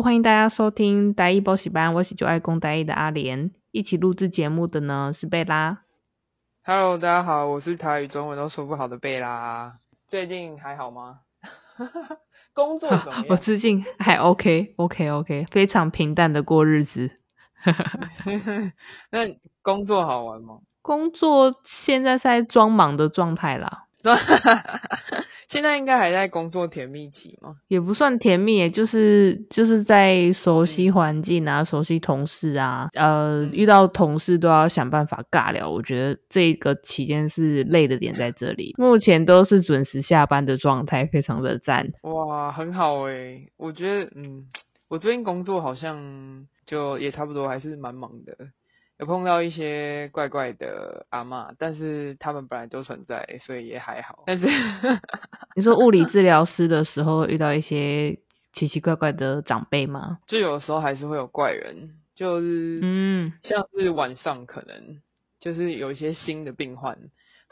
Hello，欢迎大家收听台语补习班，我是就爱公台语的阿莲，一起录制节目的呢是贝拉。Hello，大家好，我是台语中文都说不好的贝拉。最近还好吗？工作怎么 样？我最近还 OK，OK，OK，、OK, OK, OK, 非常平淡的过日子。那工作好玩吗？工作现在是在装忙的状态啦。现在应该还在工作甜蜜期吗？也不算甜蜜，就是就是在熟悉环境啊，嗯、熟悉同事啊，呃，遇到同事都要想办法尬聊。我觉得这个期间是累的点在这里。目前都是准时下班的状态，非常的赞。哇，很好诶，我觉得，嗯，我最近工作好像就也差不多，还是蛮忙的。有碰到一些怪怪的阿嬷，但是他们本来就存在，所以也还好。但是 你说物理治疗师的时候遇到一些奇奇怪怪的长辈吗？就有时候还是会有怪人，就是嗯，像是晚上可能就是有一些新的病患，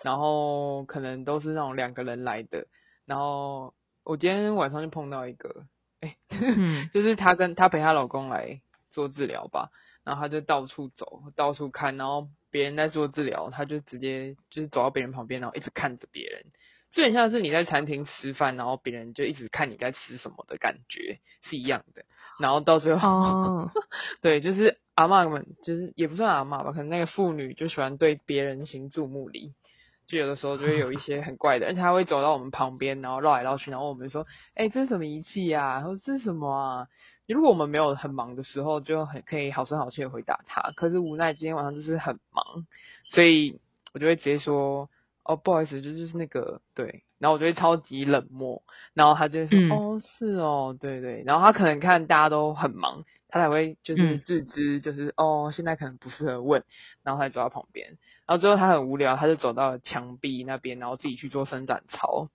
然后可能都是那种两个人来的，然后我今天晚上就碰到一个，哎、欸，嗯、就是她跟她陪她老公来做治疗吧。然后他就到处走，到处看，然后别人在做治疗，他就直接就是走到别人旁边，然后一直看着别人，就很像是你在餐厅吃饭，然后别人就一直看你在吃什么的感觉是一样的。然后到最后，哦、对，就是阿嬷们，就是也不算阿嬷吧，可能那个妇女就喜欢对别人行注目礼，就有的时候就会有一些很怪的，而且他会走到我们旁边，然后绕来绕去，然后我们说：“哎，这是什么仪器呀？”然后这是什么啊？如果我们没有很忙的时候，就很可以好声好气的回答他。可是无奈今天晚上就是很忙，所以我就会直接说：“哦，不好意思，就就是那个对。”然后我就会超级冷漠，然后他就会说：“嗯、哦，是哦，对对。”然后他可能看大家都很忙，他才会就是自知，就是、嗯、哦，现在可能不适合问，然后他走到旁边。然后最后他很无聊，他就走到了墙壁那边，然后自己去做伸展操，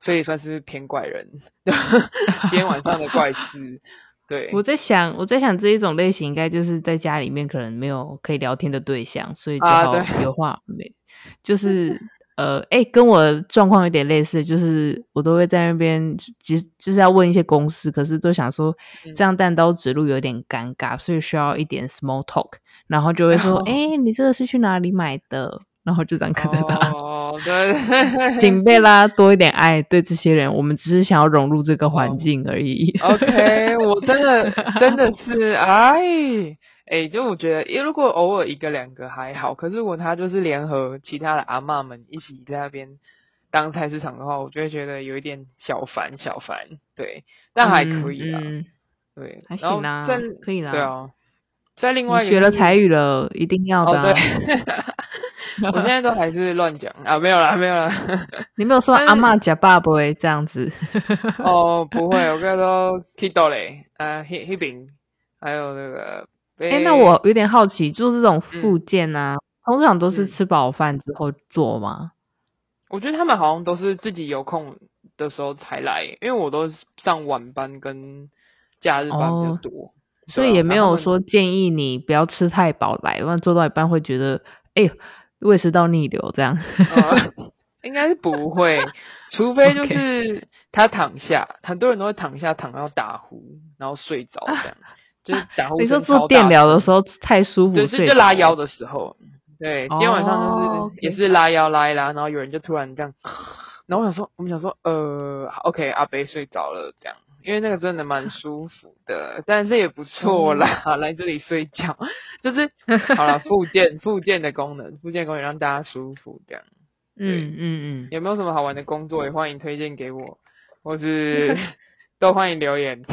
所以算是偏怪人。今天晚上的怪事。对，我在想，我在想这一种类型应该就是在家里面可能没有可以聊天的对象，所以只好有话没，啊、就是呃，哎、欸，跟我状况有点类似，就是我都会在那边，其实就是要问一些公司，可是都想说这样单刀直入有点尴尬，所以需要一点 small talk，然后就会说，哎、你这个是去哪里买的？然后就这样看着他。哦，对，请贝拉多一点爱。对这些人，我们只是想要融入这个环境而已。哦、OK，我真的真的是哎哎，就我觉得，因为如果偶尔一个两个还好，可是如果他就是联合其他的阿妈们一起在那边当菜市场的话，我就会觉得有一点小烦小烦。对，但还可以啦。嗯嗯、对，还行啦，可以啦。对啊，在另外一个、学了台语了，一定要的、啊。哦 我现在都还是乱讲啊，没有啦，没有啦。你没有说阿嬷假爸不会这样子？哦，不会，我刚才说 Kido 嘞，呃，黑黑饼，还有那个。哎、欸，那我有点好奇，就是这种复健啊，嗯、通常都是吃饱饭之后做吗？我觉得他们好像都是自己有空的时候才来，因为我都上晚班跟假日班比较多，所以也没有说建议你不要吃太饱来，不然做到一半会觉得，哎、欸。胃食道逆流这样，呃、应该是不会，除非就是他躺下.很多人都会躺下，躺到打呼，然后睡着这样，啊、就是打呼。你说做电疗的时候太舒服，就是就拉腰的时候，对，今天晚上就是也是拉腰拉一拉，然后有人就突然这样，然后我想说，我们想说，呃，OK，阿北睡着了这样。因为那个真的蛮舒服的，但是也不错啦，嗯、来这里睡觉就是好了，复健复健的功能，复健功能让大家舒服这样。嗯嗯嗯，有没有什么好玩的工作也欢迎推荐给我，或是 都欢迎留言。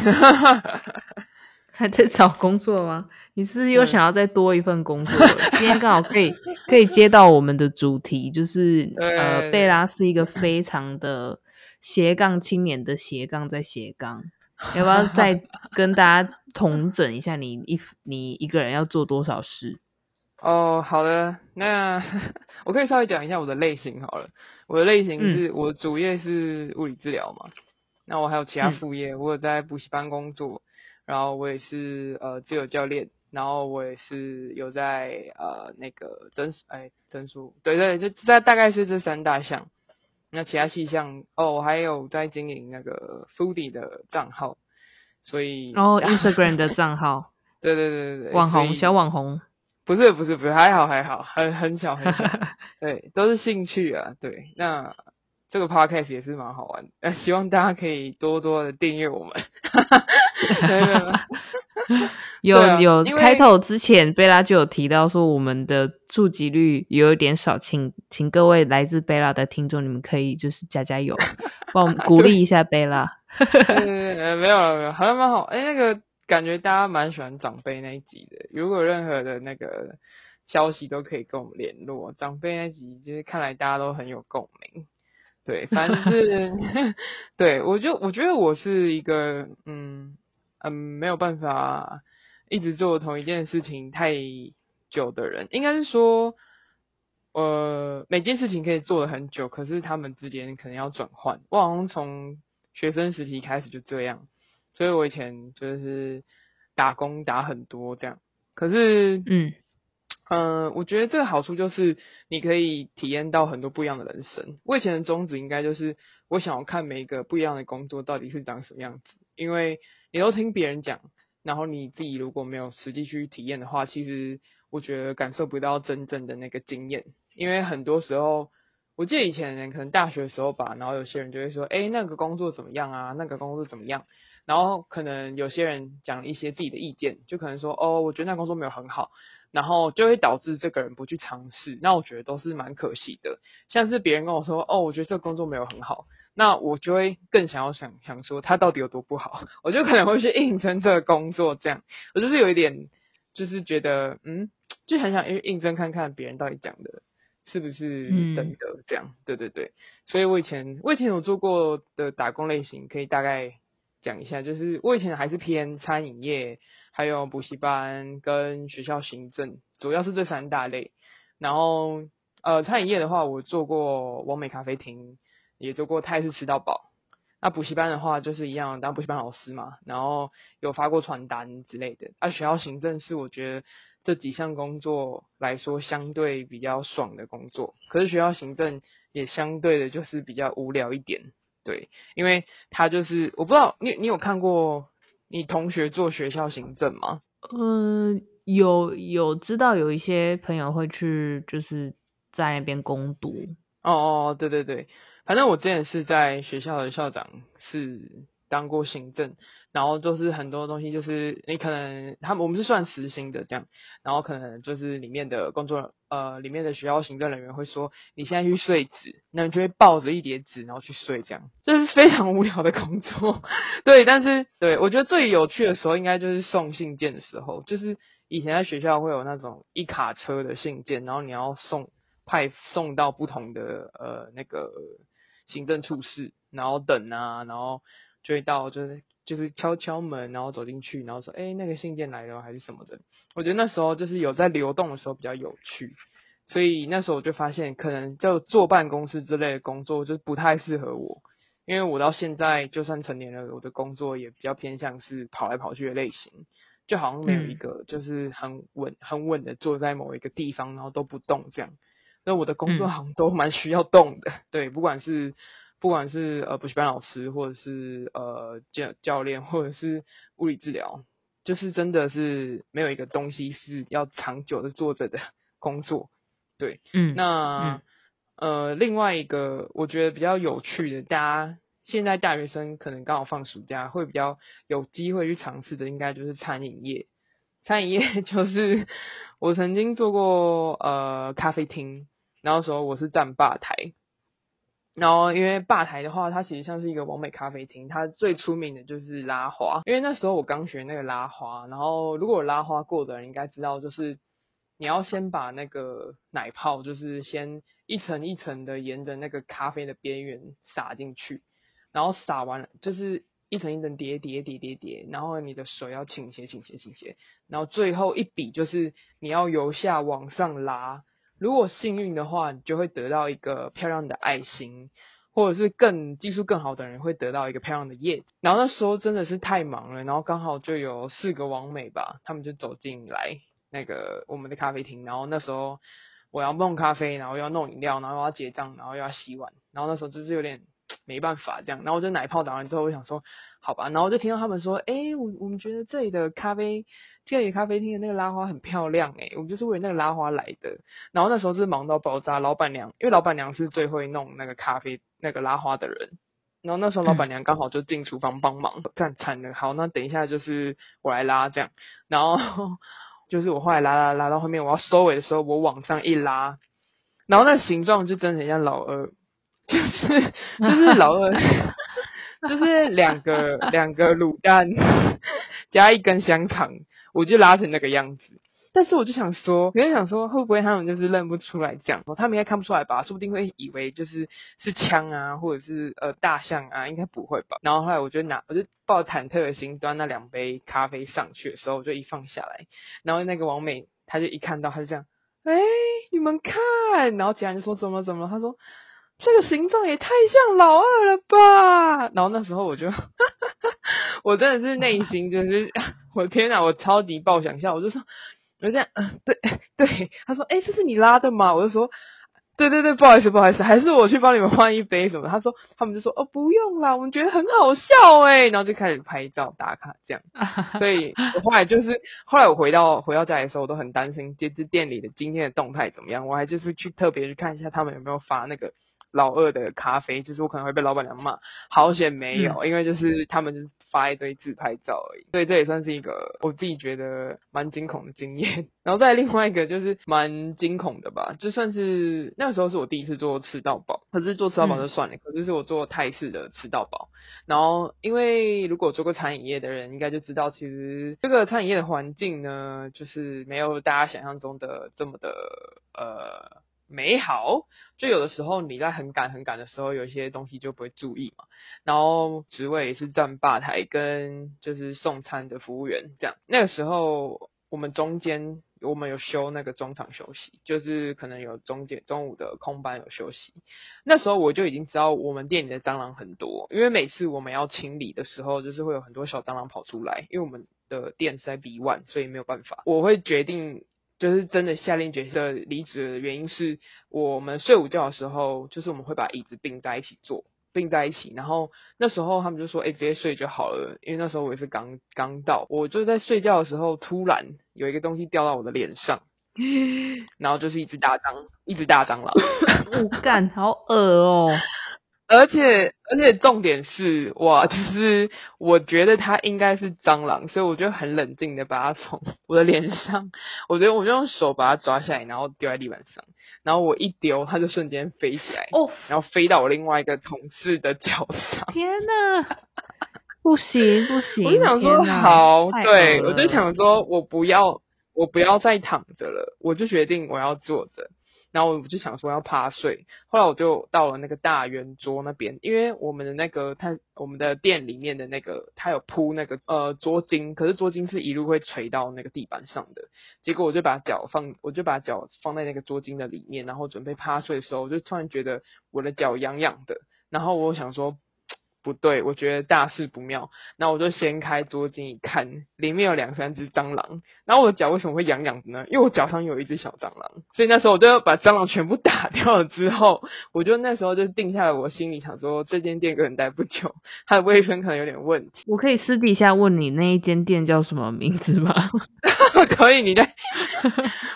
还在找工作吗？你是，又想要再多一份工作？嗯、今天刚好可以可以接到我们的主题，就是呃，贝拉是一个非常的。斜杠青年的斜杠在斜杠，要不要再 跟大家统整一下你一你一个人要做多少事？哦，好的，那 我可以稍微讲一下我的类型好了。我的类型是，嗯、我的主业是物理治疗嘛，那我还有其他副业，嗯、我有在补习班工作，然后我也是呃自由教练，然后我也是有在呃那个诊哎诊所，对对，就大大概是这三大项。那其他细项哦，我还有在经营那个 Foodie 的账号，所以哦，Instagram 的 账号，对对对对对，网红小网红，不是不是不是，还好还好，很很小很小，对，都是兴趣啊，对，那这个 podcast 也是蛮好玩的，呃，希望大家可以多多的订阅我们，对对对。有、啊、有开头之前，贝拉就有提到说我们的触及率有一点少，请请各位来自贝拉的听众，你们可以就是加加油，帮我们鼓励一下贝拉。没有了没有，好像蛮好。哎，那个感觉大家蛮喜欢长辈那一集的，如果有任何的那个消息都可以跟我们联络。长辈那集就是看来大家都很有共鸣。对，反正是对我就我觉得我是一个嗯。嗯，没有办法一直做同一件事情太久的人，应该是说，呃，每件事情可以做的很久，可是他们之间可能要转换。我好像从学生时期开始就这样，所以我以前就是打工打很多这样。可是，嗯，呃，我觉得这个好处就是你可以体验到很多不一样的人生。我以前的宗旨应该就是，我想要看每一个不一样的工作到底是长什么样子，因为。你都听别人讲，然后你自己如果没有实际去体验的话，其实我觉得感受不到真正的那个经验。因为很多时候，我记得以前可能大学的时候吧，然后有些人就会说：“哎，那个工作怎么样啊？那个工作怎么样？”然后可能有些人讲一些自己的意见，就可能说：“哦，我觉得那工作没有很好。”然后就会导致这个人不去尝试。那我觉得都是蛮可惜的。像是别人跟我说：“哦，我觉得这个工作没有很好。”那我就会更想要想想说他到底有多不好，我就可能会去应征这个工作，这样我就是有一点，就是觉得嗯，就很想应应征看看别人到底讲的是不是真的，这样，嗯、对对对，所以我以前我以前有做过的打工类型，可以大概讲一下，就是我以前还是偏餐饮业，还有补习班跟学校行政，主要是这三大类。然后呃，餐饮业的话，我做过完美咖啡厅。也做过泰式吃到饱，那补习班的话就是一样当补习班老师嘛，然后有发过传单之类的。啊，学校行政是我觉得这几项工作来说相对比较爽的工作，可是学校行政也相对的就是比较无聊一点，对，因为他就是我不知道你你有看过你同学做学校行政吗？嗯、呃，有有知道有一些朋友会去就是在那边攻读。哦哦，对对对。反正我之前是在学校的校长是当过行政，然后就是很多东西就是你可能他们我们是算实薪的这样，然后可能就是里面的工作呃里面的学校行政人员会说你现在去睡纸，那你就会抱着一叠纸然后去睡这样，就是非常无聊的工作，对，但是对我觉得最有趣的时候应该就是送信件的时候，就是以前在学校会有那种一卡车的信件，然后你要送派送到不同的呃那个。行政处事，然后等啊，然后就会到，就是就是敲敲门，然后走进去，然后说，哎，那个信件来了还是什么的。我觉得那时候就是有在流动的时候比较有趣，所以那时候我就发现，可能就坐办公室之类的工作就不太适合我，因为我到现在就算成年了，我的工作也比较偏向是跑来跑去的类型，就好像没有一个就是很稳很稳的坐在某一个地方，然后都不动这样。那我的工作好像都蛮需要动的，嗯、对，不管是不管是呃补习班老师，或者是呃教教练，或者是物理治疗，就是真的是没有一个东西是要长久的坐着的工作，对，嗯，那、嗯、呃另外一个我觉得比较有趣的，大家现在大学生可能刚好放暑假，会比较有机会去尝试的，应该就是餐饮业，餐饮业就是我曾经做过呃咖啡厅。然后时候我是站吧台，然后因为吧台的话，它其实像是一个完美咖啡厅，它最出名的就是拉花。因为那时候我刚学那个拉花，然后如果拉花过的人应该知道，就是你要先把那个奶泡，就是先一层一层的沿着那个咖啡的边缘撒进去，然后撒完了就是一层一层叠叠叠叠叠，然后你的手要倾斜倾斜倾斜，然后最后一笔就是你要由下往上拉。如果幸运的话，你就会得到一个漂亮的爱心，或者是更技术更好的人会得到一个漂亮的叶子。然后那时候真的是太忙了，然后刚好就有四个王美吧，他们就走进来那个我们的咖啡厅。然后那时候我要弄咖啡，然后要弄饮料，然后要结账，然后又要洗碗。然后那时候就是有点没办法这样。然后我就奶泡打完之后，我想说好吧，然后我就听到他们说，哎，我我们觉得这里的咖啡，这里咖啡厅的那个拉花很漂亮，哎，我们就是为了那个拉花来的。然后那时候是忙到爆炸，老板娘因为老板娘是最会弄那个咖啡那个拉花的人。然后那时候老板娘刚好就进厨房帮忙，这样惨了。好，那等一下就是我来拉这样。然后就是我后来拉拉拉到后面，我要收尾的时候，我往上一拉，然后那形状就真的很像老二，就是就是老二，就是两个 两个卤蛋加一根香肠，我就拉成那个样子。但是我就想说，我就想说，会不会他们就是认不出来这样？他们应该看不出来吧？说不定会以为就是是枪啊，或者是呃大象啊，应该不会吧？然后后来我就拿，我就抱忐忑的心端那两杯咖啡上去的时候，我就一放下来，然后那个王美，他就一看到，他就这样，哎，你们看，然后其他人就说怎么怎么，他说这个形状也太像老二了吧？然后那时候我就，我真的是内心就是，我天哪，我超级爆想笑，我就说。我就这样，嗯，对对，他说，哎，这是你拉的吗？我就说，对对对，不好意思不好意思，还是我去帮你们换一杯什么？他说，他们就说，哦，不用啦，我们觉得很好笑哎，然后就开始拍照打卡这样。所以我后来就是，后来我回到回到家里的时候，我都很担心这支店里的今天的动态怎么样。我还就是去特别去看一下他们有没有发那个老二的咖啡，就是我可能会被老板娘骂，好险没有，嗯、因为就是他们就是。发一堆自拍照而已，所以这也算是一个我自己觉得蛮惊恐的经验。然后再另外一个就是蛮惊恐的吧，就算是那个时候是我第一次做吃到饱，可是做吃到饱就算了，嗯、可是是我做泰式的吃到饱。然后因为如果做过餐饮业的人应该就知道，其实这个餐饮业的环境呢，就是没有大家想象中的这么的呃。美好，就有的时候你在很赶很赶的时候，有一些东西就不会注意嘛。然后职位也是站吧台跟就是送餐的服务员这样。那个时候我们中间我们有休那个中场休息，就是可能有中间中午的空班有休息。那时候我就已经知道我们店里的蟑螂很多，因为每次我们要清理的时候，就是会有很多小蟑螂跑出来。因为我们的店是在 B one，所以没有办法。我会决定。就是真的下定决心离职的原因是，我们睡午觉的时候，就是我们会把椅子并在一起坐，并在一起。然后那时候他们就说：“哎，直接睡就好了。”因为那时候我也是刚刚到，我就在睡觉的时候，突然有一个东西掉到我的脸上，然后就是一只大蟑，一只大蟑螂。我 干，好恶哦！而且而且重点是哇，就是我觉得它应该是蟑螂，所以我就很冷静的把它从我的脸上，我觉得我就用手把它抓下来，然后丢在地板上，然后我一丢，它就瞬间飞起来，哦，然后飞到我另外一个同事的脚上。天哪，不行不行！我就想说好，好，对，我就想说我不要，我不要再躺着了，我就决定我要坐着。然后我就想说要趴睡，后来我就到了那个大圆桌那边，因为我们的那个他我们的店里面的那个他有铺那个呃桌巾，可是桌巾是一路会垂到那个地板上的，结果我就把脚放，我就把脚放在那个桌巾的里面，然后准备趴睡的时候，我就突然觉得我的脚痒痒的，然后我想说。不对，我觉得大事不妙。那我就掀开桌巾一看，里面有两三只蟑螂。然后我的脚为什么会痒痒的呢？因为我脚上有一只小蟑螂。所以那时候我就把蟑螂全部打掉了之后，我就那时候就定下了，我心里想说，这间店可能待不久，它的卫生可能有点问题。我可以私底下问你那一间店叫什么名字吗？可以，你在。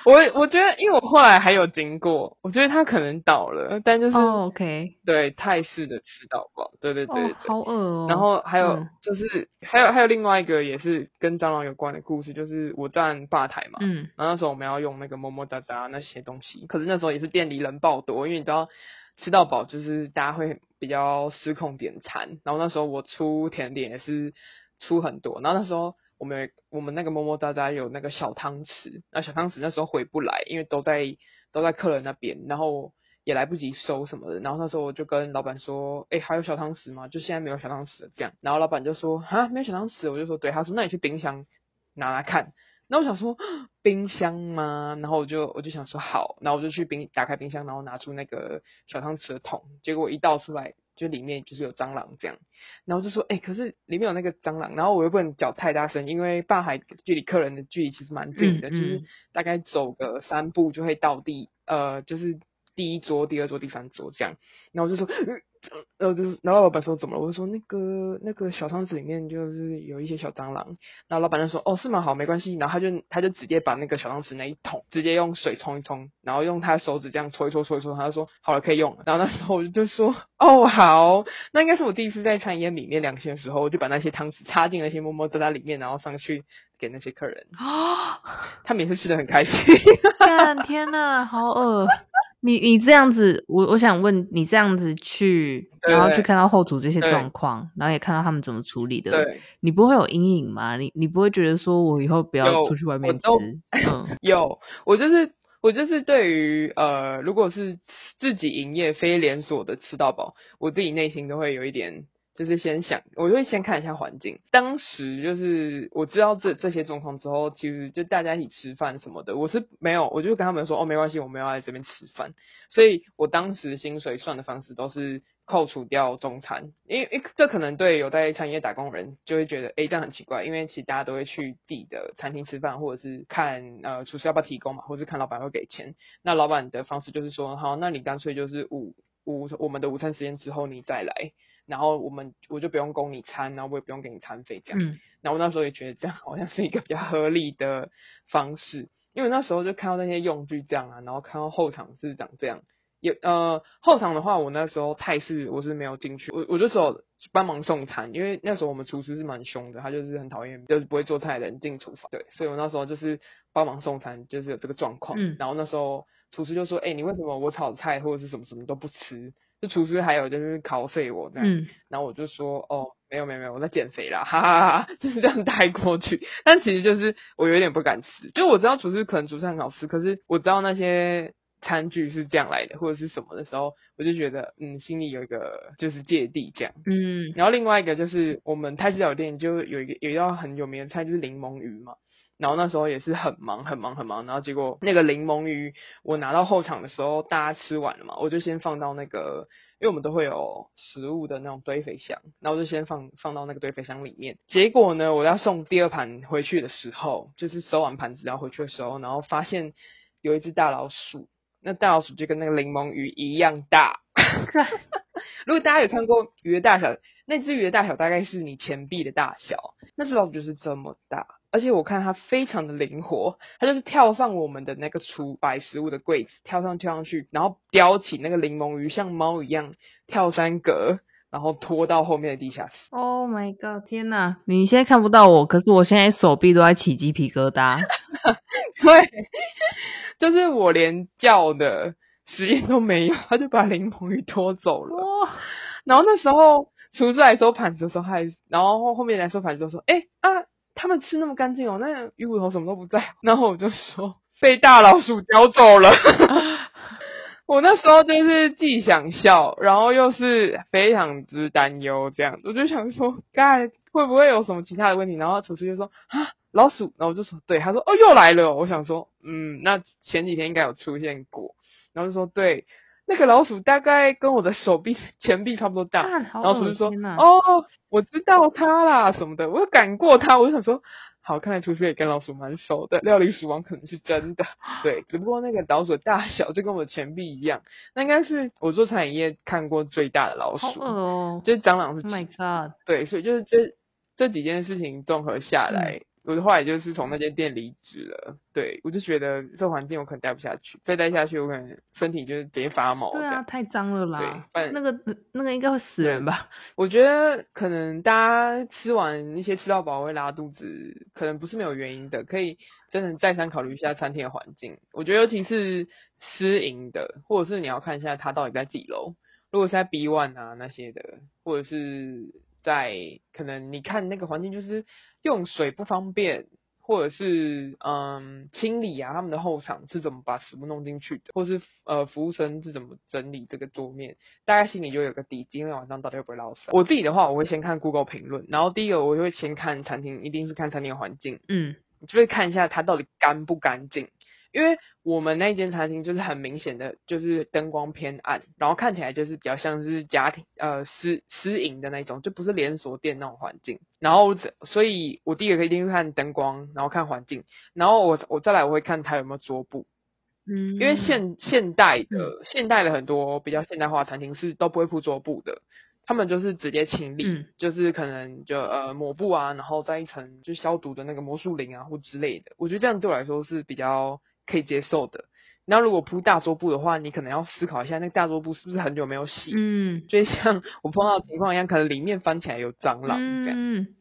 我我觉得，因为我后来还有经过，我觉得他可能倒了，但就是、oh, OK，对泰式的吃到饱，对对对，对，oh, 好饿哦。然后还有就是、嗯、还有还有另外一个也是跟蟑螂有关的故事，就是我站吧台嘛，嗯，然后那时候我们要用那个么么哒哒那些东西，可是那时候也是店里人爆多，因为你知道吃到饱就是大家会比较失控点餐，然后那时候我出甜点也是出很多，然后那时候。我们我们那个么么哒哒有那个小汤匙，那小汤匙那时候回不来，因为都在都在客人那边，然后也来不及收什么的。然后那时候我就跟老板说：“哎，还有小汤匙吗？就现在没有小汤匙了。”这样，然后老板就说：“啊，没有小汤匙。”我就说：“对。”他说：“那你去冰箱拿来看。”那我想说冰箱吗？然后我就我就想说好，然后我就去冰打开冰箱，然后拿出那个小汤匙的桶，结果一倒出来。就里面就是有蟑螂这样，然后就说，哎、欸，可是里面有那个蟑螂，然后我又不能叫太大声，因为霸海距离客人的距离其实蛮近的，嗯嗯、就是大概走个三步就会到地，呃，就是第一桌、第二桌、第三桌这样，然后我就说，呃、然后就是，然后老板说怎么了？我就说那个那个小汤匙里面就是有一些小蟑螂。然后老板就说哦是吗？好没关系。然后他就他就直接把那个小汤匙那一桶直接用水冲一冲，然后用他的手指这样搓一搓搓一搓，他就说好了可以用了。然后那时候我就说哦好，那应该是我第一次在餐饮业里面两千的时候，我就把那些汤匙插进那些摸摸哒哒里面，然后上去给那些客人。哦，他们也是吃的很开心。干天呐，好饿。你你这样子，我我想问你这样子去，然后去看到后厨这些状况，然后也看到他们怎么处理的，对，你不会有阴影吗？你你不会觉得说我以后不要出去外面吃？嗯，有，我就是我就是对于呃，如果是自己营业非连锁的吃到饱，我自己内心都会有一点。就是先想，我就会先看一下环境。当时就是我知道这这些状况之后，其实就大家一起吃饭什么的，我是没有，我就跟他们说哦，没关系，我们要来这边吃饭。所以我当时薪水算的方式都是扣除掉中餐，因为这可能对有在餐饮业打工人就会觉得诶，这样很奇怪，因为其实大家都会去自己的餐厅吃饭，或者是看呃厨师要不要提供嘛，或是看老板会给钱。那老板的方式就是说，好，那你干脆就是午午我们的午餐时间之后你再来。然后我们我就不用供你餐，然后我也不用给你餐费这样。嗯。然后我那时候也觉得这样好像是一个比较合理的方式，因为那时候就看到那些用具这样啊，然后看到后场是长这样。也呃后场的话，我那时候泰式我是没有进去，我我就只有帮忙送餐，因为那时候我们厨师是蛮凶的，他就是很讨厌就是不会做菜的人进厨房。对，所以我那时候就是帮忙送餐，就是有这个状况。嗯。然后那时候厨师就说：“哎，你为什么我炒菜或者是什么什么都不吃？”就厨师还有就是考碎我这样，嗯，然后我就说哦，没有没有没有，我在减肥啦，哈哈哈哈，就是这样带过去。但其实就是我有点不敢吃，就我知道厨师可能厨师很好吃，可是我知道那些餐具是这样来的或者是什么的时候，我就觉得嗯，心里有一个就是芥蒂这样，嗯。然后另外一个就是我们泰式小店就有一个有一道很有名的菜就是柠檬鱼嘛。然后那时候也是很忙很忙很忙，然后结果那个柠檬鱼我拿到后场的时候，大家吃完了嘛，我就先放到那个，因为我们都会有食物的那种堆肥箱，然后我就先放放到那个堆肥箱里面。结果呢，我要送第二盘回去的时候，就是收完盘子要回去的时候，然后发现有一只大老鼠，那大老鼠就跟那个柠檬鱼一样大。如果大家有看过鱼的大小，那只鱼的大小大概是你钱币的大小，那只老鼠就是这么大。而且我看它非常的灵活，它就是跳上我们的那个厨摆食物的柜子，跳上跳上去，然后叼起那个柠檬鱼，像猫一样跳三格，然后拖到后面的地下室。Oh my god！天哪，你现在看不到我，可是我现在手臂都在起鸡皮疙瘩。对，就是我连叫的时间都没有，他就把柠檬鱼拖走了。Oh. 然后那时候厨师来收盘子的时候还，还然后后面来收盘子就说：“哎啊。”他们吃那么干净哦，那鱼骨头什么都不在。然后我就说被大老鼠叼走了。我那时候就是既想笑，然后又是非常之担忧，这样我就想说，该会不会有什么其他的问题？然后厨师就说啊，老鼠。然后我就说对，他说哦又来了。我想说嗯，那前几天应该有出现过。然后就说对。那个老鼠大概跟我的手臂前臂差不多大，然后厨师说：“哦，我知道它啦，什么的。”我就赶过它，我就想说：“好，看来厨师也跟老鼠蛮熟的，料理鼠王可能是真的。”对，只不过那个老鼠的大小就跟我的前臂一样，那应该是我做餐饮业看过最大的老鼠。哦，就是蟑螂是。Oh my god！对，所以就是这这几件事情综合下来。嗯我的话也就是从那间店离职了，对，我就觉得这环境我可能待不下去，再待下去我可能身体就是直接发毛。对啊，太脏了啦。对，那个那个应该会死人吧？我觉得可能大家吃完一些吃到饱会拉肚子，可能不是没有原因的，可以真的再三考虑一下餐厅的环境。我觉得尤其是私营的，或者是你要看一下它到底在几楼，如果是在 B one 啊那些的，或者是在可能你看那个环境就是。用水不方便，或者是嗯清理啊，他们的后场是怎么把食物弄进去的，或是呃服务生是怎么整理这个桌面，大家心里就有个底，今天晚上到底会不会落屎。我自己的话，我会先看 Google 评论，然后第一个我就会先看餐厅，一定是看餐厅的环境，嗯，就会看一下它到底干不干净。因为我们那间餐厅就是很明显的，就是灯光偏暗，然后看起来就是比较像是家庭呃私私营的那种，就不是连锁店那种环境。然后所以，我第一个一定会看灯光，然后看环境，然后我我再来我会看它有没有桌布，嗯，因为现现代的、嗯、现代的很多比较现代化餐厅是都不会铺桌布的，他们就是直接清理，嗯、就是可能就呃抹布啊，然后再一层就消毒的那个魔术灵啊或之类的。我觉得这样对我来说是比较可以接受的。那如果铺大桌布的话，你可能要思考一下，那个大桌布是不是很久没有洗？嗯，就像 我碰到的情况一样，可能里面翻起来有蟑螂这样。嗯，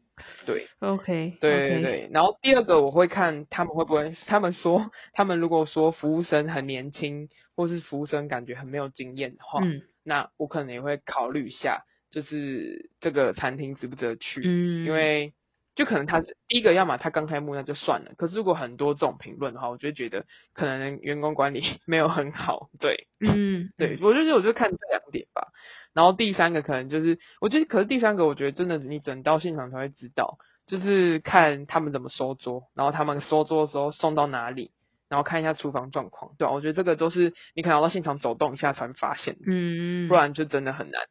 对，OK，对对对。然后第二个我会看他们会不会，他们说他们如果说服务生很年轻，或是服务生感觉很没有经验的话，嗯，那我可能也会考虑一下，就是这个餐厅值不值得去？嗯，因为。就可能他第一个，要么他刚开幕那就算了。可是如果很多这种评论的话，我就觉得可能员工管理 没有很好。对，嗯，对，我就觉得我就看这两点吧。然后第三个可能就是，我觉得可是第三个，我觉得真的你整到现场才会知道，就是看他们怎么收桌，然后他们收桌的时候送到哪里，然后看一下厨房状况。对，我觉得这个都是你可能要到现场走动一下才会发现，嗯，不然就真的很难。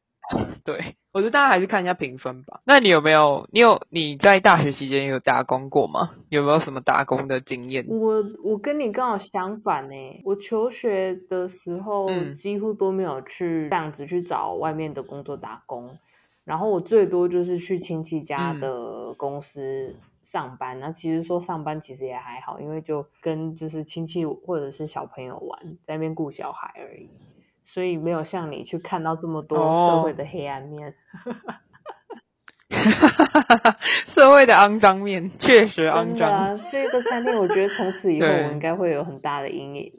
对，我觉得大家还是看一下评分吧。那你有没有？你有你在大学期间有打工过吗？有没有什么打工的经验？我我跟你刚好相反呢。我求学的时候几乎都没有去这样子去找外面的工作打工，嗯、然后我最多就是去亲戚家的公司上班。那、嗯、其实说上班其实也还好，因为就跟就是亲戚或者是小朋友玩，在那边顾小孩而已。所以没有像你去看到这么多社会的黑暗面，哦、社会的肮脏面确实肮脏、啊。这个餐厅，我觉得从此以后我应该会有很大的阴影。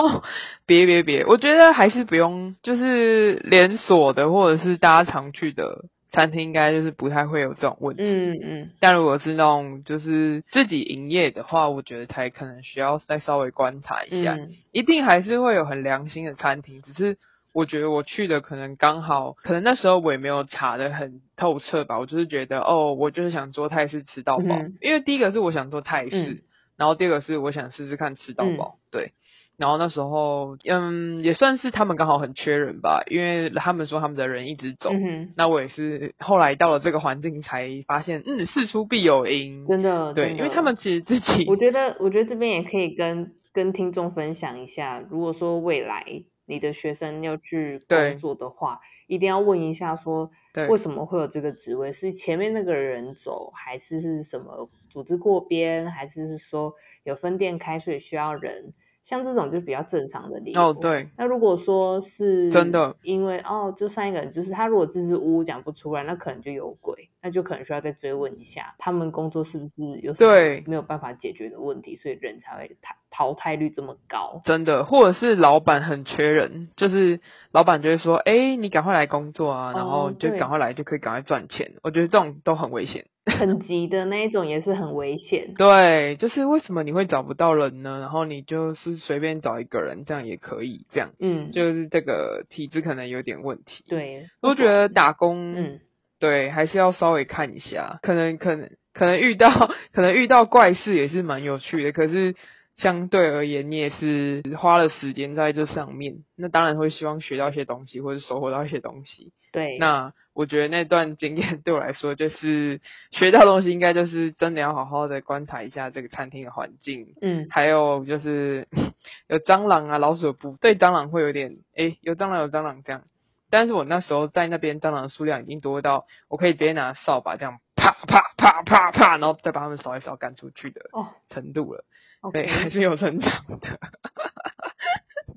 别别别，我觉得还是不用，就是连锁的或者是大家常去的。餐厅应该就是不太会有这种问题，嗯嗯。但如果是那种就是自己营业的话，我觉得才可能需要再稍微观察一下。嗯、一定还是会有很良心的餐厅，只是我觉得我去的可能刚好，可能那时候我也没有查的很透彻吧。我就是觉得哦，我就是想做泰式吃到饱，嗯、因为第一个是我想做泰式，嗯、然后第二个是我想试试看吃到饱，嗯、对。然后那时候，嗯，也算是他们刚好很缺人吧，因为他们说他们的人一直走。嗯哼。那我也是后来到了这个环境才发现，嗯，事出必有因。真的，对，的。因为他们其实自己，我觉得，我觉得这边也可以跟跟听众分享一下，如果说未来你的学生要去工作的话，一定要问一下说，为什么会有这个职位？是前面那个人走，还是是什么组织过编，还是是说有分店开，所以需要人？像这种就比较正常的理由。哦，对。那如果说是真的，因为哦，就上一个人就是他，如果支支吾吾讲不出来，那可能就有鬼，那就可能需要再追问一下，他们工作是不是有什么没有办法解决的问题，所以人才会淘淘汰率这么高。真的，或者是老板很缺人，就是老板就会说，哎，你赶快来工作啊，然后就赶快来就可以赶快赚钱。我觉得这种都很危险。很急的那一种也是很危险。对，就是为什么你会找不到人呢？然后你就是随便找一个人，这样也可以，这样，嗯，就是这个体质可能有点问题。对，我觉得打工，嗯，对，还是要稍微看一下，可能可能可能遇到可能遇到怪事也是蛮有趣的，可是相对而言，你也是花了时间在这上面，那当然会希望学到一些东西，或者收获到一些东西。对，那。我觉得那段经验 对我来说，就是学到东西，应该就是真的要好好的观察一下这个餐厅的环境，嗯，还有就是 有蟑螂啊、老鼠不对，蟑螂会有点，诶，有蟑螂有蟑螂这样。但是我那时候在那边，蟑螂的数量已经多到我可以直接拿扫把这样啪啪啪啪啪，然后再把它们扫一扫赶出去的程度了。哦，对，还是有成长的。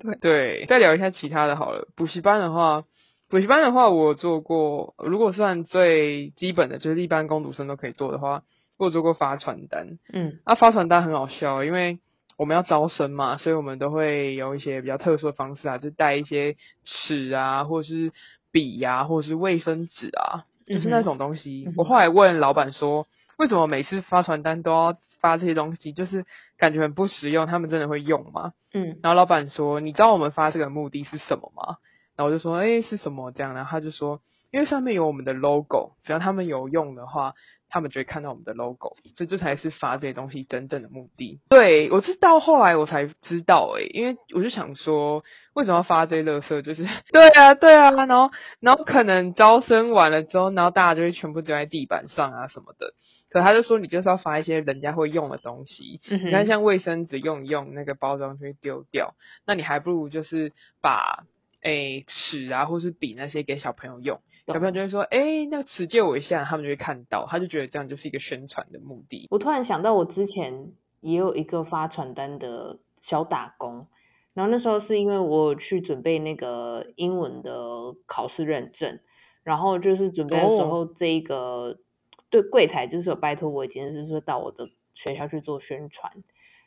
对对，再聊一下其他的好了。补习班的话。补习班的话，我做过。如果算最基本的，就是一般工读生都可以做的话，我做过发传单。嗯，那、啊、发传单很好笑，因为我们要招生嘛，所以我们都会有一些比较特殊的方式啊，就带一些尺啊，或者是笔呀、啊，或者是卫生纸啊，就是那种东西。嗯、我后来问老板说，为什么每次发传单都要发这些东西？就是感觉很不实用，他们真的会用吗？嗯，然后老板说，你知道我们发这个目的是什么吗？然后我就说，哎，是什么这样？然后他就说，因为上面有我们的 logo，只要他们有用的话，他们就会看到我们的 logo，所以这才是发这些东西真正的目的。对，我是到后来我才知道，哎，因为我就想说，为什么要发这些垃圾？就是 对啊，对啊，然后然后可能招生完了之后，然后大家就会全部丢在地板上啊什么的。可他就说你就是要发一些人家会用的东西，嗯、你看像卫生纸用一用，那个包装就会丢掉，那你还不如就是把诶尺啊或是笔那些给小朋友用，小朋友就会说哎那个尺借我一下，他们就会看到，他就觉得这样就是一个宣传的目的。我突然想到，我之前也有一个发传单的小打工。然后那时候是因为我去准备那个英文的考试认证，然后就是准备的时候，这一个、oh. 对柜台就是有拜托我一件事，说到我的学校去做宣传。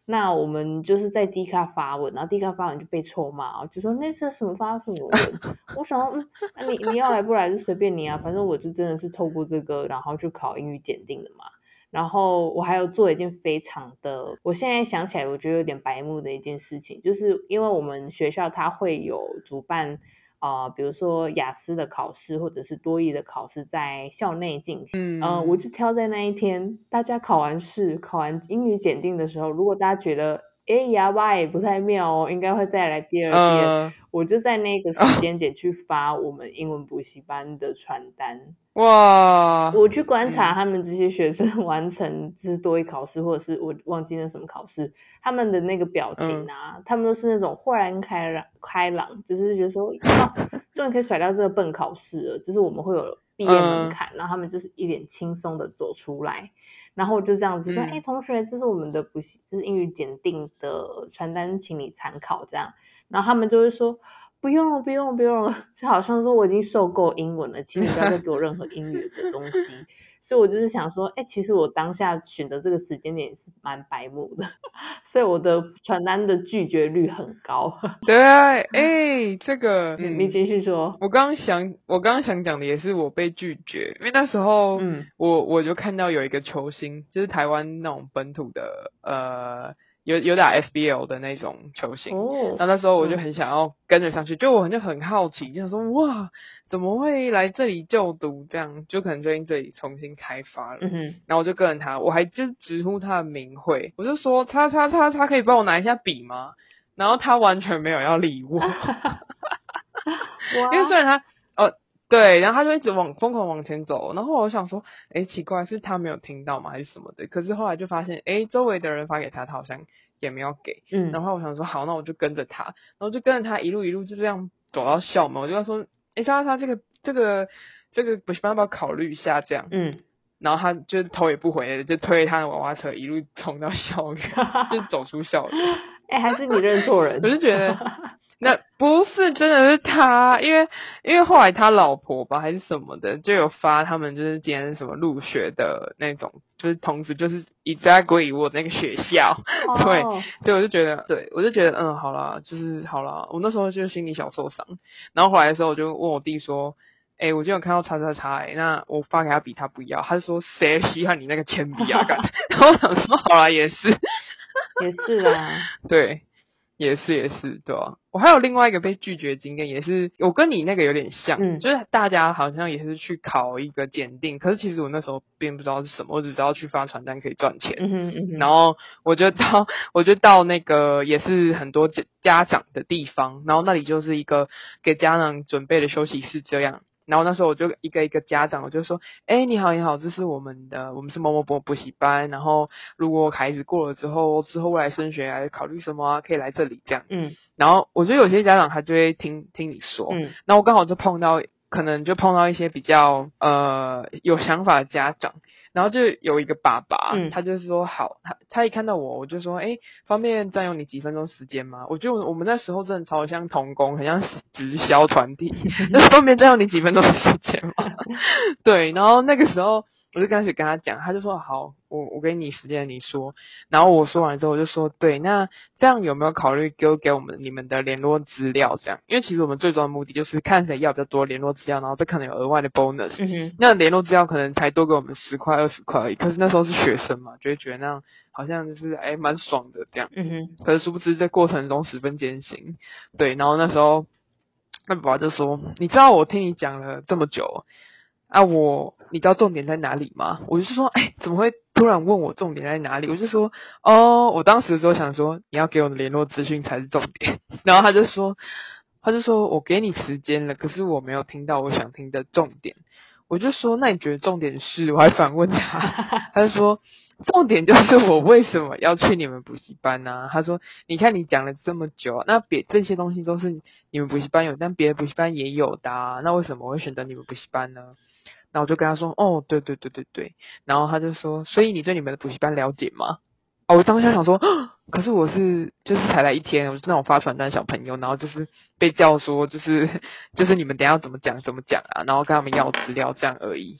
那我们就是在 D 卡发文，然后 D 卡发文就被臭骂，就说那是什么发什么文？我想说，嗯，那你你要来不来就随便你啊，反正我就真的是透过这个，然后去考英语检定的嘛。然后我还有做一件非常的，我现在想起来我觉得有点白目的一件事情，就是因为我们学校它会有主办、呃，比如说雅思的考试或者是多益的考试在校内进行，嗯、呃，我就挑在那一天，大家考完试、考完英语检定的时候，如果大家觉得哎呀吧也不太妙哦，应该会再来第二遍，呃、我就在那个时间点去发我们英文补习班的传单。哇！我去观察他们这些学生 完成就是多一考试，嗯、或者是我忘记了什么考试，他们的那个表情啊，嗯、他们都是那种豁然开朗，开朗，就是觉得说，啊，终于可以甩掉这个笨考试了，就是我们会有毕业门槛，嗯、然后他们就是一脸轻松的走出来，然后我就这样子说，哎、嗯，同学，这是我们的补习，就是英语检定的传单，请你参考，这样，然后他们就会说。不用了，不用了，不用了，就好像说我已经受够英文了，请你不要再给我任何英语的东西。所以，我就是想说，哎，其实我当下选择这个时间点是蛮白目的，所以我的传单的拒绝率很高。对啊，哎，这个，嗯、你继续说。我刚刚想，我刚刚想讲的也是我被拒绝，因为那时候，嗯，我我就看到有一个球星，就是台湾那种本土的，呃。有有打 SBL 的那种球星，哦、那那时候我就很想要跟着上去，就我就很好奇，就想说哇，怎么会来这里就读？这样？就可能最近这里重新开发了，嗯、哼。然后我就跟着他，我还就直呼他的名讳，我就说他他他他可以帮我拿一下笔吗？然后他完全没有要理我，因为虽然他哦对，然后他就一直往疯狂往前走，然后我想说，哎，奇怪，是他没有听到吗，还是什么的？可是后来就发现，哎，周围的人发给他，他好像也没有给。嗯，然后我想说，好，那我就跟着他，然后就跟着他一路一路就这样走到校门。我就要说，哎，他他这个这个这个补习班要不要考虑一下？这样，嗯，然后他就头也不回的就推他的娃娃车，一路冲到校园，就走出校园。哎，还是你认错人？我就觉得。那 不是真的是他，因为因为后来他老婆吧还是什么的，就有发他们就是今天什么入学的那种，就是同时就是 exactly 我那个学校，对，所以我就觉得，对我就觉得，嗯，好啦，就是好啦，我那时候就心里小受伤，然后后来的时候我就问我弟说，哎、欸，我就有看到叉叉叉，哎，那我发给他笔，他不要，他就说谁稀罕你那个铅笔啊？然后我想说，好啦，也是，也是啦，对。也是也是，对啊。我还有另外一个被拒绝经验，也是我跟你那个有点像，嗯，就是大家好像也是去考一个检定，可是其实我那时候并不知道是什么，我只知道去发传单可以赚钱，嗯哼嗯哼，然后我就到我就到那个也是很多家家长的地方，然后那里就是一个给家长准备的休息室这样。然后那时候我就一个一个家长，我就说，哎，你好，你好，这是我们的，我们是某某某补习班。然后如果孩子过了之后，之后未来升学还考虑什么啊，可以来这里这样。嗯。然后我觉得有些家长他就会听听你说。嗯。那我刚好就碰到，可能就碰到一些比较呃有想法的家长。然后就有一个爸爸，嗯、他就是说好，他他一看到我，我就说，哎，方便占用你几分钟时间吗？我觉得我们那时候真的超像童工，很像直销团体，那方便占用你几分钟的时间吗？对，然后那个时候。我就开始跟他讲，他就说好，我我给你时间，你说。然后我说完之后，我就说对，那这样有没有考虑给给我们你们的联络资料？这样，因为其实我们最终的目的就是看谁要比较多联络资料，然后这可能有额外的 bonus。嗯哼。那联络资料可能才多给我们十块二十块而已，可是那时候是学生嘛，就会觉得那样好像就是哎蛮爽的这样。嗯哼。可是殊不知在过程中十分艰辛。对，然后那时候那爸爸就说：“你知道我听你讲了这么久。”啊，我你知道重点在哪里吗？我就是说，哎，怎么会突然问我重点在哪里？我就说，哦，我当时的时候想说，你要给我的联络资讯才是重点。然后他就说，他就说我给你时间了，可是我没有听到我想听的重点。我就说，那你觉得重点是？我还反问他，他就说，重点就是我为什么要去你们补习班呢、他说，你看你讲了这么久，那别这些东西都是你们补习班有，但别的补习班也有的、啊，那为什么我会选择你们补习班呢？然后我就跟他说，哦，对对对对对，然后他就说，所以你对你们的补习班了解吗？哦，我当下想说，可是我是就是才来一天，我是那种发传单小朋友，然后就是被叫说，就是 就是你们等一下怎么讲怎么讲啊，然后跟他们要资料这样而已。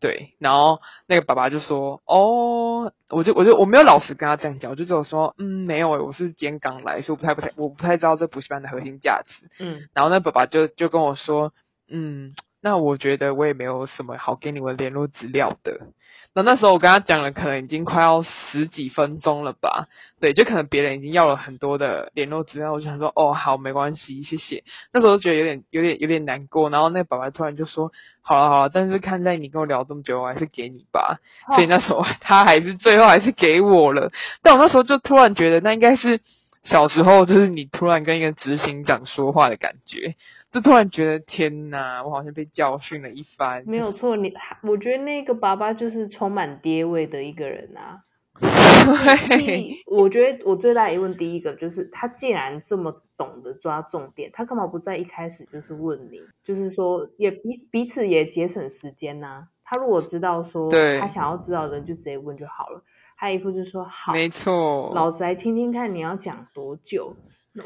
对，然后那个爸爸就说，哦，我就我就我没有老实跟他这样讲，我就只有说，嗯，没有，我是今天刚来，所以我不太不太我不太知道这补习班的核心价值。嗯，然后那爸爸就就跟我说，嗯，那我觉得我也没有什么好给你们联络资料的。那那时候我跟他讲了，可能已经快要十几分钟了吧？对，就可能别人已经要了很多的联络资料，我就想说，哦，好，没关系，谢谢。那时候觉得有点、有点、有点难过。然后那个爸爸突然就说，好了好了，但是看在你跟我聊这么久，我还是给你吧。所以那时候他还是最后还是给我了。但我那时候就突然觉得，那应该是小时候，就是你突然跟一个执行长说话的感觉。就突然觉得天哪，我好像被教训了一番。没有错，你我觉得那个爸爸就是充满爹味的一个人啊。对，我觉得我最大疑问第一个就是，他既然这么懂得抓重点，他干嘛不在一开始就是问你？就是说也彼彼此也节省时间呐、啊。他如果知道说他想要知道的，就直接问就好了。他一副就是说好，没错，老子来听听看你要讲多久。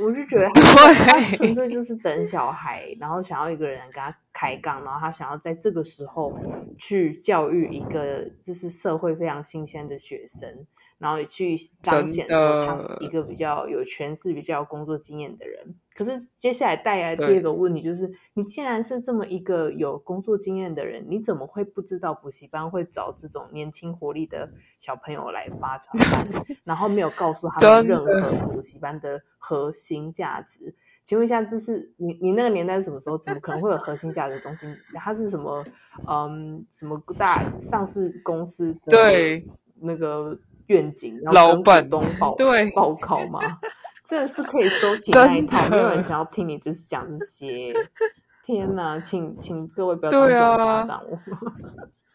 我就觉得他，纯粹就是等小孩，然后想要一个人跟他开杠，然后他想要在这个时候去教育一个就是社会非常新鲜的学生。然后去彰显说他是一个比较有权势、比较有工作经验的人。可是接下来带来第二个问题就是：你既然是这么一个有工作经验的人，你怎么会不知道补习班会找这种年轻活力的小朋友来发传单，然后没有告诉他们任何补习班的核心价值？请问一下，这是你你那个年代是什么时候？怎么可能会有核心价值的东西？它是什么？嗯，什么大上市公司的对那个？愿景，然后跟股东报对报告吗？真的是可以收起那一套，没有人想要听你只是讲这些。天哪，请请各位不要当家长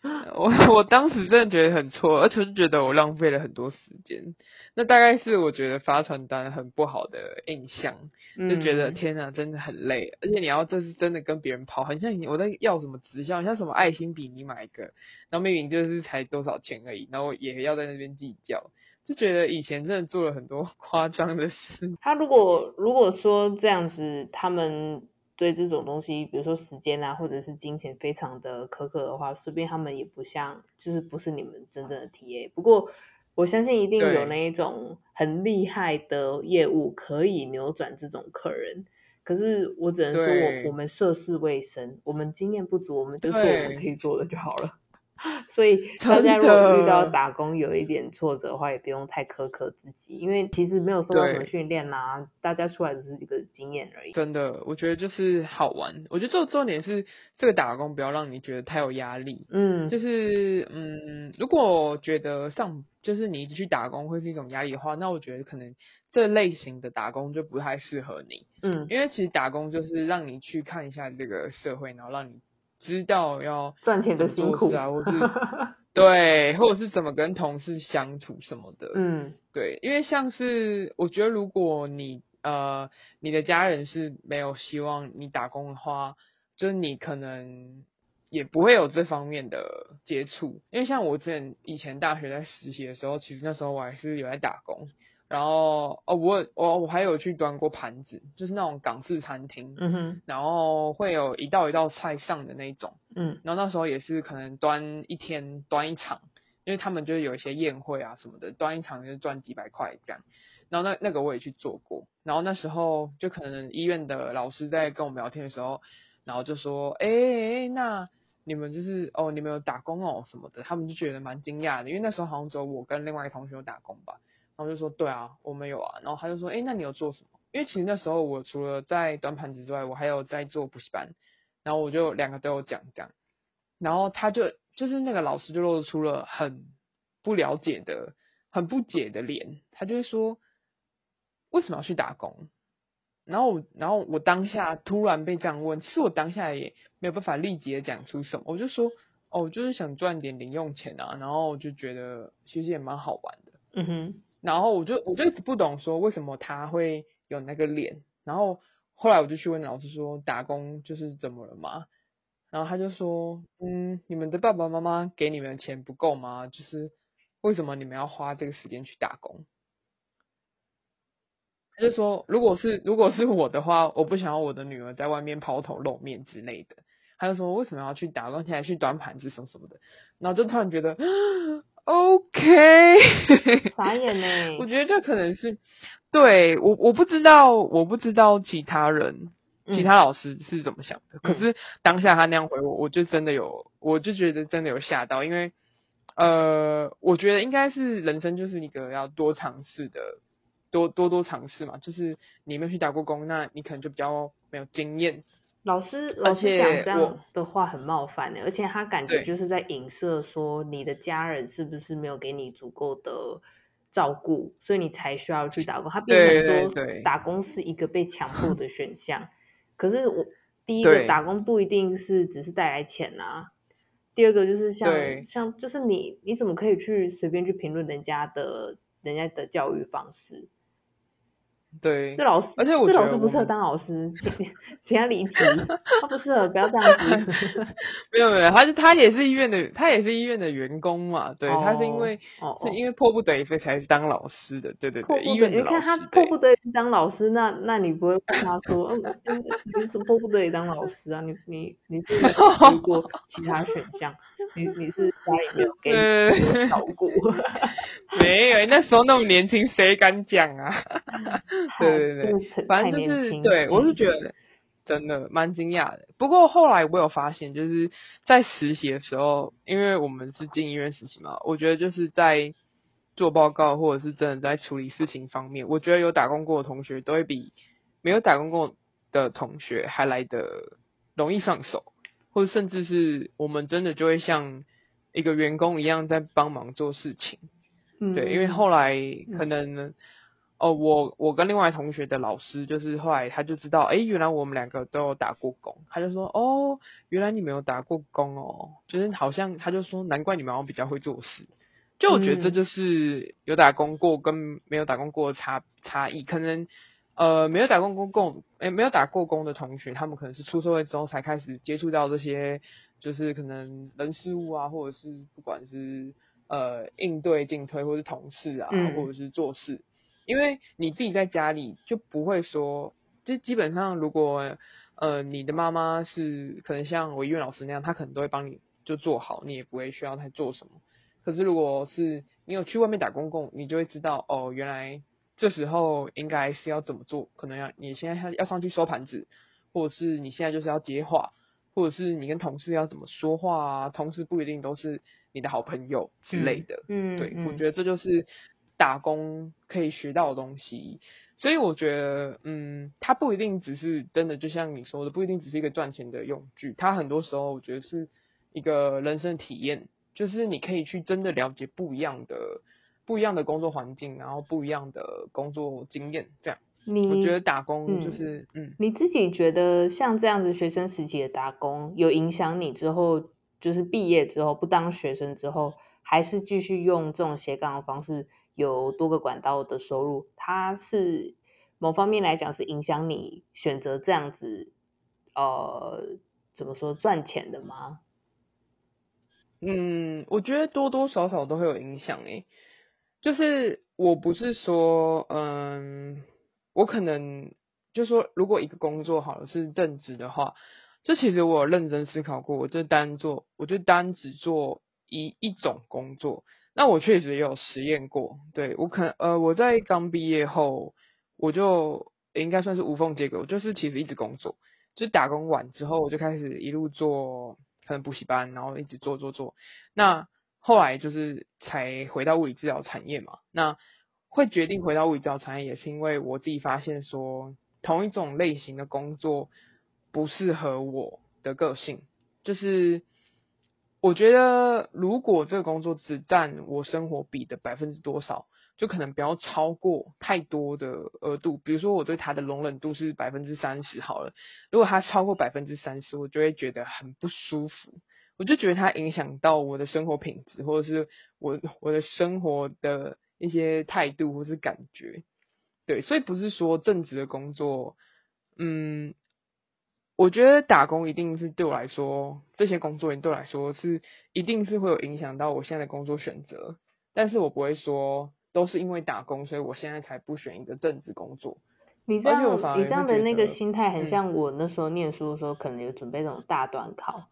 我。我 我当时真的觉得很错，而且是觉得我浪费了很多时间。那大概是我觉得发传单很不好的印象，就觉得天哪，真的很累，而且你要这是真的跟别人跑，很像我在要什么直销，像什么爱心笔，你买一个，然后明明就是才多少钱而已，然后也要在那边计较，就觉得以前真的做了很多 夸张的事。他如果如果说这样子，他们。对这种东西，比如说时间啊，或者是金钱，非常的苛刻的话，说不定他们也不像，就是不是你们真正的 TA。不过，我相信一定有那一种很厉害的业务可以扭转这种客人。可是我只能说我，我我们涉世未深，我们经验不足，我们就做我们可以做的就好了。所以 大家如果遇到打工有一点挫折的话，也不用太苛刻自己，因为其实没有受到什么训练呐，大家出来只是一个经验而已。真的，我觉得就是好玩。我觉得这重点是这个打工不要让你觉得太有压力。嗯，就是嗯，如果觉得上就是你一直去打工会是一种压力的话，那我觉得可能这类型的打工就不太适合你。嗯，因为其实打工就是让你去看一下这个社会，然后让你。知道要赚钱的辛苦啊，或是 对，或者是怎么跟同事相处什么的，嗯，对，因为像是我觉得，如果你呃你的家人是没有希望你打工的话，就是你可能也不会有这方面的接触，因为像我之前以前大学在实习的时候，其实那时候我还是有在打工。然后哦，我我我还有去端过盘子，就是那种港式餐厅，嗯哼，然后会有一道一道菜上的那种，嗯，然后那时候也是可能端一天端一场，因为他们就是有一些宴会啊什么的，端一场就赚几百块这样。然后那那个我也去做过，然后那时候就可能医院的老师在跟我们聊天的时候，然后就说，哎哎，那你们就是哦，你们有打工哦什么的，他们就觉得蛮惊讶的，因为那时候好像只有我跟另外一个同学有打工吧。然后就说对啊，我们有啊。然后他就说，哎，那你有做什么？因为其实那时候我除了在端盘子之外，我还有在做补习班。然后我就两个都有讲这样。然后他就就是那个老师就露出了很不了解的、很不解的脸。他就会说，为什么要去打工？然后然后我当下突然被这样问，其实我当下也没有办法立即的讲出什么，我就说哦，就是想赚点零用钱啊，然后我就觉得其实也蛮好玩的，嗯哼，然后我就我就一直不懂说为什么他会有那个脸，然后后来我就去问老师说打工就是怎么了嘛，然后他就说嗯，你们的爸爸妈妈给你们的钱不够吗？就是为什么你们要花这个时间去打工？他就说，如果是如果是我的话，我不想要我的女儿在外面抛头露面之类的。他就说，为什么要去打工，还去端盘子什么什么的？然后就突然觉得 ，OK，傻眼呢。我觉得这可能是对我，我不知道，我不知道其他人、其他老师是怎么想的。嗯、可是当下他那样回我，我就真的有，我就觉得真的有吓到，因为呃，我觉得应该是人生就是一个要多尝试的。多多多尝试嘛，就是你没有去打过工，那你可能就比较没有经验。老师老师讲这样的话很冒犯的，而且他感觉就是在影射说你的家人是不是没有给你足够的照顾，所以你才需要去打工。他变成说打工是一个被强迫的选项。可是我第一个打工不一定是只是带来钱啊，第二个就是像像就是你你怎么可以去随便去评论人家的人家的教育方式？对，这老师，而且我这老师不适合当老师，请请他离职，他不适合，不要这样子。没有没有，他是他也是医院的，他也是医院的员工嘛。对，他是因为哦，是因为迫不得已所以才当老师的。对对对，医院。你看他迫不得已当老师，那那你不会跟他说，嗯，你怎么迫不得已当老师啊？你你你是没有考虑过其他选项？你你是家里没有给你照顾？没有，那时候那么年轻，谁敢讲啊？对对对，反正就是对，我是觉得真的蛮惊讶的。不过后来我有发现，就是在实习的时候，因为我们是进医院实习嘛，我觉得就是在做报告或者是真的在处理事情方面，我觉得有打工过的同学都会比没有打工过的同学还来得容易上手。或者甚至是我们真的就会像一个员工一样在帮忙做事情，嗯，对，因为后来可能，嗯、哦，我我跟另外同学的老师，就是后来他就知道，哎，原来我们两个都有打过工，他就说，哦，原来你没有打过工哦，就是好像他就说，难怪你们好像比较会做事，就我觉得这就是有打工过跟没有打工过的差差异，可能。呃，没有打过工工，诶，没有打过工的同学，他们可能是出社会之后才开始接触到这些，就是可能人事物啊，或者是不管是呃应对进退，或是同事啊，嗯、或者是做事。因为你自己在家里就不会说，就基本上如果呃你的妈妈是可能像我医院老师那样，她可能都会帮你就做好，你也不会需要她做什么。可是如果是你有去外面打工工，你就会知道哦，原来。这时候应该是要怎么做？可能要你现在要要上去收盘子，或者是你现在就是要接话，或者是你跟同事要怎么说话啊？同事不一定都是你的好朋友之类的。嗯，对，嗯，我觉得这就是打工可以学到的东西。所以我觉得，嗯，它不一定只是真的，就像你说的，不一定只是一个赚钱的用具。它很多时候我觉得是一个人生体验，就是你可以去真的了解不一样的。不一样的工作环境，然后不一样的工作经验，这样。你我觉得打工就是，嗯，嗯，你自己觉得像这样子学生时期的打工，有影响你之后，就是毕业之后不当学生之后，还是继续用这种斜杠的方式，有多个管道的收入？它是某方面来讲是影响你选择这样子，呃，怎么说赚钱的吗？嗯，我觉得多多少少都会有影响诶、就是我不是说，嗯，我可能就说，如果一个工作好了是正职的话，这其实我有认真思考过，我就单做，我就单只做一一种工作。那我确实也有实验过，对，我可呃，我在刚毕业后，我就应该算是无缝接轨，我就是其实一直工作，就打工完之后，我就开始一路做可能补习班，然后一直做做做，那。后来就是才回到物理治疗产业嘛，那会决定回到物理治疗产业，也是因为我自己发现说，同一种类型的工作不适合我的个性。就是我觉得，如果这个工作只占我生活比的百分之多少，就可能不要超过太多的额度。比如说我对它的容忍度是百分之三十好了，如果它超过百分之三十，我就会觉得很不舒服。我就觉得它影响到我的生活品质，或者是我我的生活的一些态度或是感觉。对，所以不是说正职的工作，嗯。我觉得打工一定是对我来说，这些工作对我来说是一定是会有影响到我现在的工作选择，但是我不会说都是因为打工，所以我现在才不选一个正职工作。你这样，你这样的那个心态很像我那时候念书的时候，可能有准备这种大段考，嗯、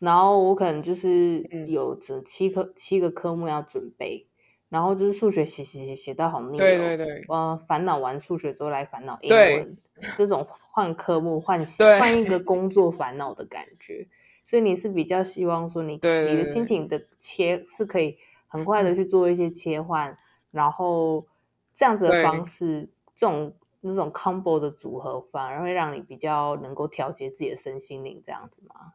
然后我可能就是有整七科七个科目要准备。然后就是数学写写写写到好腻哦，对对对，呃，烦恼完数学之后来烦恼英文，这种换科目换 换一个工作烦恼的感觉，所以你是比较希望说你你的心情的切是可以很快的去做一些切换，嗯、然后这样子的方式，这种那种 combo 的组合反而会让你比较能够调节自己的身心灵，这样子吗？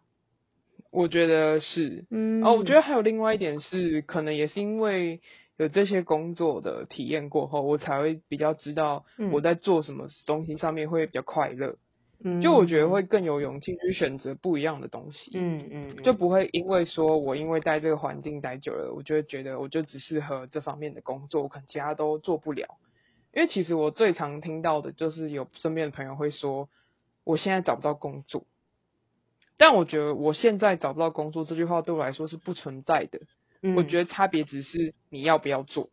我觉得是，嗯，哦，我觉得还有另外一点是，可能也是因为。有这些工作的体验过后，我才会比较知道我在做什么东西上面会比较快乐。嗯，就我觉得会更有勇气去选择不一样的东西。嗯嗯，就不会因为说我因为待这个环境待久了，我就会觉得我就只适合这方面的工作，我可能其他都做不了。因为其实我最常听到的就是有身边的朋友会说，我现在找不到工作。但我觉得我现在找不到工作这句话对我来说是不存在的。我觉得差别只是你要不要做，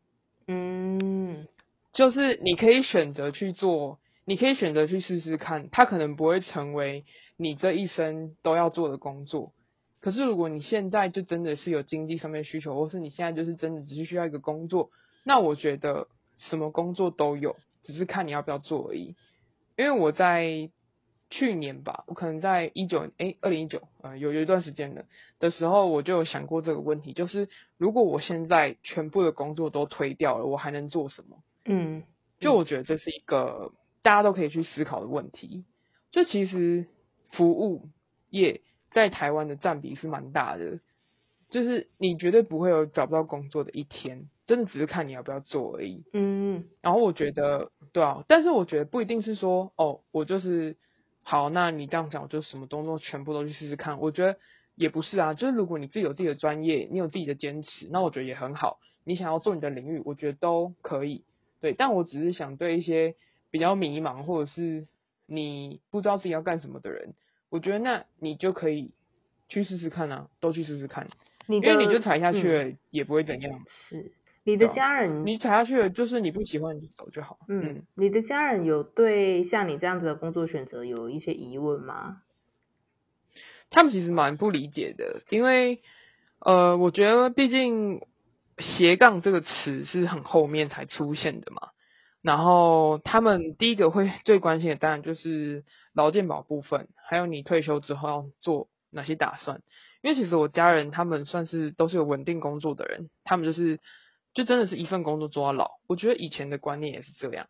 嗯，就是你可以选择去做，你可以选择去试试看，它可能不会成为你这一生都要做的工作。可是如果你现在就真的是有经济上面需求，或是你现在就是真的只是需要一个工作，那我觉得什么工作都有，只是看你要不要做而已。因为我在。去年吧，我可能在一九哎，二零一九，呃，有有一段时间的的时候，我就有想过这个问题，就是如果我现在全部的工作都推掉了，我还能做什么？嗯，就我觉得这是一个大家都可以去思考的问题。就其实服务业在台湾的占比是蛮大的，就是你绝对不会有找不到工作的一天，真的只是看你要不要做而已。嗯，然后我觉得对啊，但是我觉得不一定是说哦，我就是。好，那你这样讲，我就什么动作全部都去试试看。我觉得也不是啊，就是如果你自己有自己的专业，你有自己的坚持，那我觉得也很好。你想要做你的领域，我觉得都可以。对，但我只是想对一些比较迷茫或者是你不知道自己要干什么的人，我觉得那你就可以去试试看啊，都去试试看。你因为你就踩下去了，嗯、也不会怎样。是。你的家人，你踩下去了，就是你不喜欢你就走就好。嗯，嗯，你的家人有对像你这样子的工作选择有一些疑问吗？他们其实蛮不理解的，因为呃，我觉得毕竟斜杠这个词是很后面才出现的嘛。然后他们第一个会最关心的当然就是劳健保部分，还有你退休之后要做哪些打算。因为其实我家人他们算是都是有稳定工作的人，他们就是。就真的是一份工作做到老，我觉得以前的观念也是这样。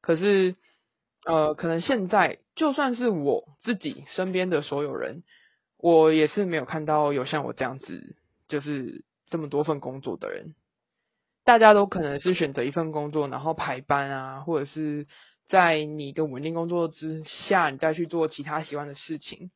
可是，呃，可能现在就算是我自己身边的所有人，我也是没有看到有像我这样子，就是这么多份工作的人。大家都可能是选择一份工作，然后排班啊，或者是在你的稳定工作之下，你再去做其他喜欢的事情。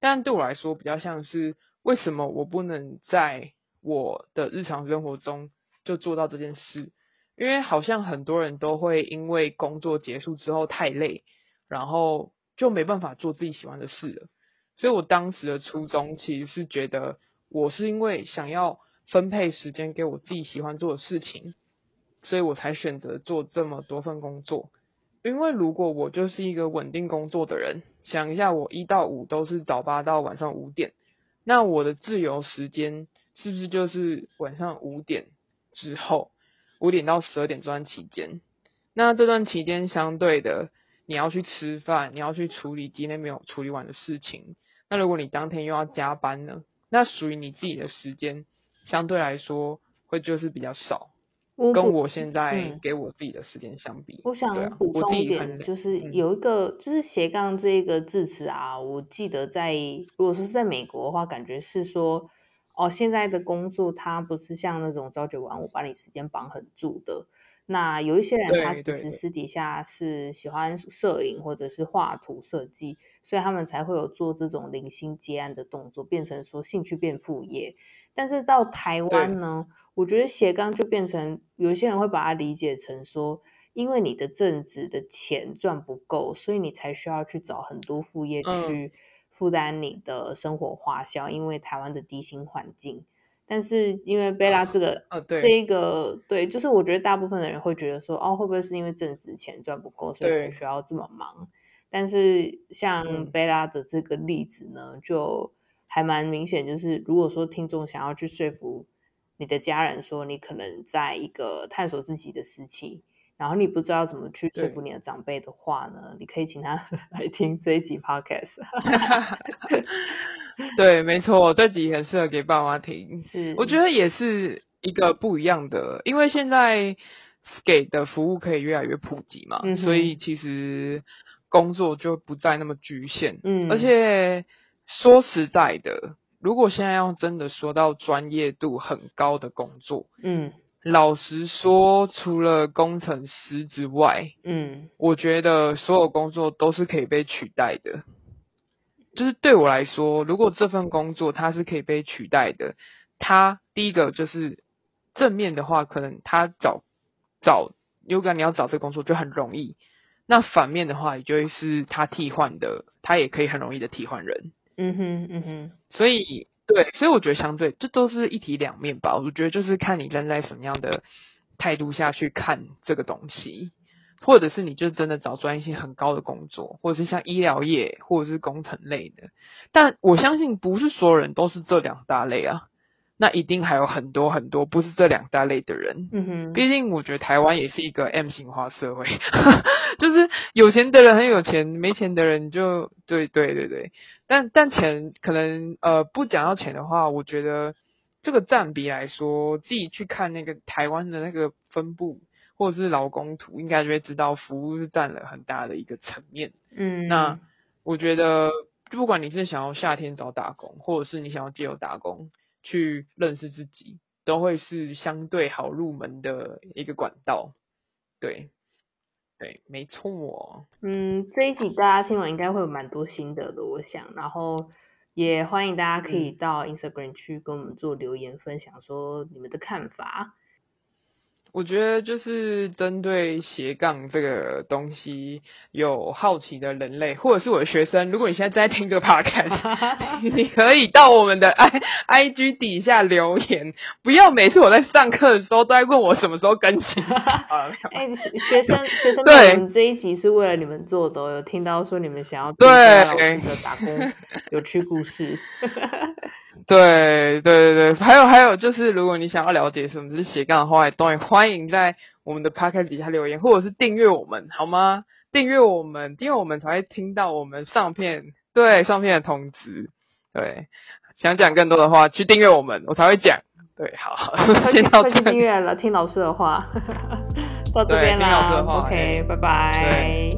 但对我来说，比较像是为什么我不能在我的日常生活中。就做到这件事，因为好像很多人都会因为工作结束之后太累，然后就没办法做自己喜欢的事了。所以我当时的初衷其实是觉得，我是因为想要分配时间给我自己喜欢做的事情，所以我才选择做这么多份工作。因为如果我就是一个稳定工作的人，想一下，我一到五都是早八到晚上五点，那我的自由时间是不是就是晚上五点？之后五点到十二点这段期间，那这段期间相对的，你要去吃饭，你要去处理今天没有处理完的事情。那如果你当天又要加班呢？那属于你自己的时间相对来说会就是比较少，我跟我现在给我自己的时间相比。我想补充一点，就是有一个、嗯、就是斜杠这一个字词啊，我记得在如果说是在美国的话，感觉是说。哦，现在的工作它不是像那种朝九晚五把你时间绑很住的，那有一些人他其实私底下是喜欢摄影或者是画图设计，所以他们才会有做这种零星接案的动作，变成说兴趣变副业。但是到台湾。呢，我觉得斜杠就变成有一些人会把它理解成说，因为你的正职的钱赚不够，所以你才需要去找很多副业去负担你的生活花销，嗯、因为台湾的低薪环境。但是因为贝拉这个，呃、哦，对，这一个对，就是我觉得大部分的人会觉得说，哦，会不会是因为正职钱赚不够，所以才需要这么忙？但是像贝拉的这个例子呢，嗯、就还蛮明显，就是如果说听众想要去说服你的家人说，你可能在一个探索自己的时期，然后你不知道怎么去说服你的长辈的话呢，你可以请他 来听这一集 podcast。对，没错，这集很适合给爸妈听。是，我觉得也是一个不一样的，因为现在给的服务可以越来越普及嘛，嗯、所以其实工作就不再那么局限。嗯，而且说实在的，如果现在要真的说到专业度很高的工作，嗯，老实说，除了工程师之外，嗯，我觉得所有工作都是可以被取代的。就是对我来说，如果这份工作它是可以被取代的，它第一个就是正面的话，可能他找找 Yoga 你要找这个工作就很容易。那反面的话，也就会是他替换的，他也可以很容易的替换人。嗯哼，嗯哼。所以对，所以我觉得相对这都是一体两面吧。我觉得就是看你站在什么样的态度下去看这个东西。或者是你就真的找专业性很高的工作，或者是像医疗业或者是工程类的，但我相信不是所有人都是这两大类啊，那一定还有很多很多不是这两大类的人。嗯哼，毕竟我觉得台湾也是一个 M 型化社会，就是有钱的人很有钱，没钱的人就对对对对，但但钱可能呃不讲到钱的话，我觉得这个占比来说，自己去看那个台湾的那个分布。或者是劳工图，应该就会知道服务是占了很大的一个层面。嗯，那我觉得，不管你是想要夏天找打工，或者是你想要借由打工去认识自己，都会是相对好入门的一个管道。对，对，没错。嗯，这一集大家听完应该会有蛮多心得的，我想。然后也欢迎大家可以到 Instagram 去跟我们做留言，分享说你们的看法。我觉得就是针对斜杠这个东西有好奇的人类，或者是我的学生，如果你现在在听这个 podcast，你可以到我们的 i i g 底下留言，不要每次我在上课的时候都在问我什么时候更新。哎、欸，学生学生，对，我们这一集是为了你们做的，有听到说你们想要听老师的打工有趣故事。对对对对，还有还有就是，如果你想要了解什么是斜杠的话，都欢迎在我们的 podcast 底下留言，或者是订阅我们，好吗？订阅我们，订阅我们才会听到我们上片，对上片的通知。对，想讲更多的话，去订阅我们，我才会讲。对，好，好 快去快去订阅了，听老师的话，到这边啦，OK，拜拜，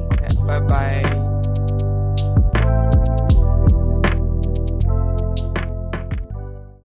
拜拜。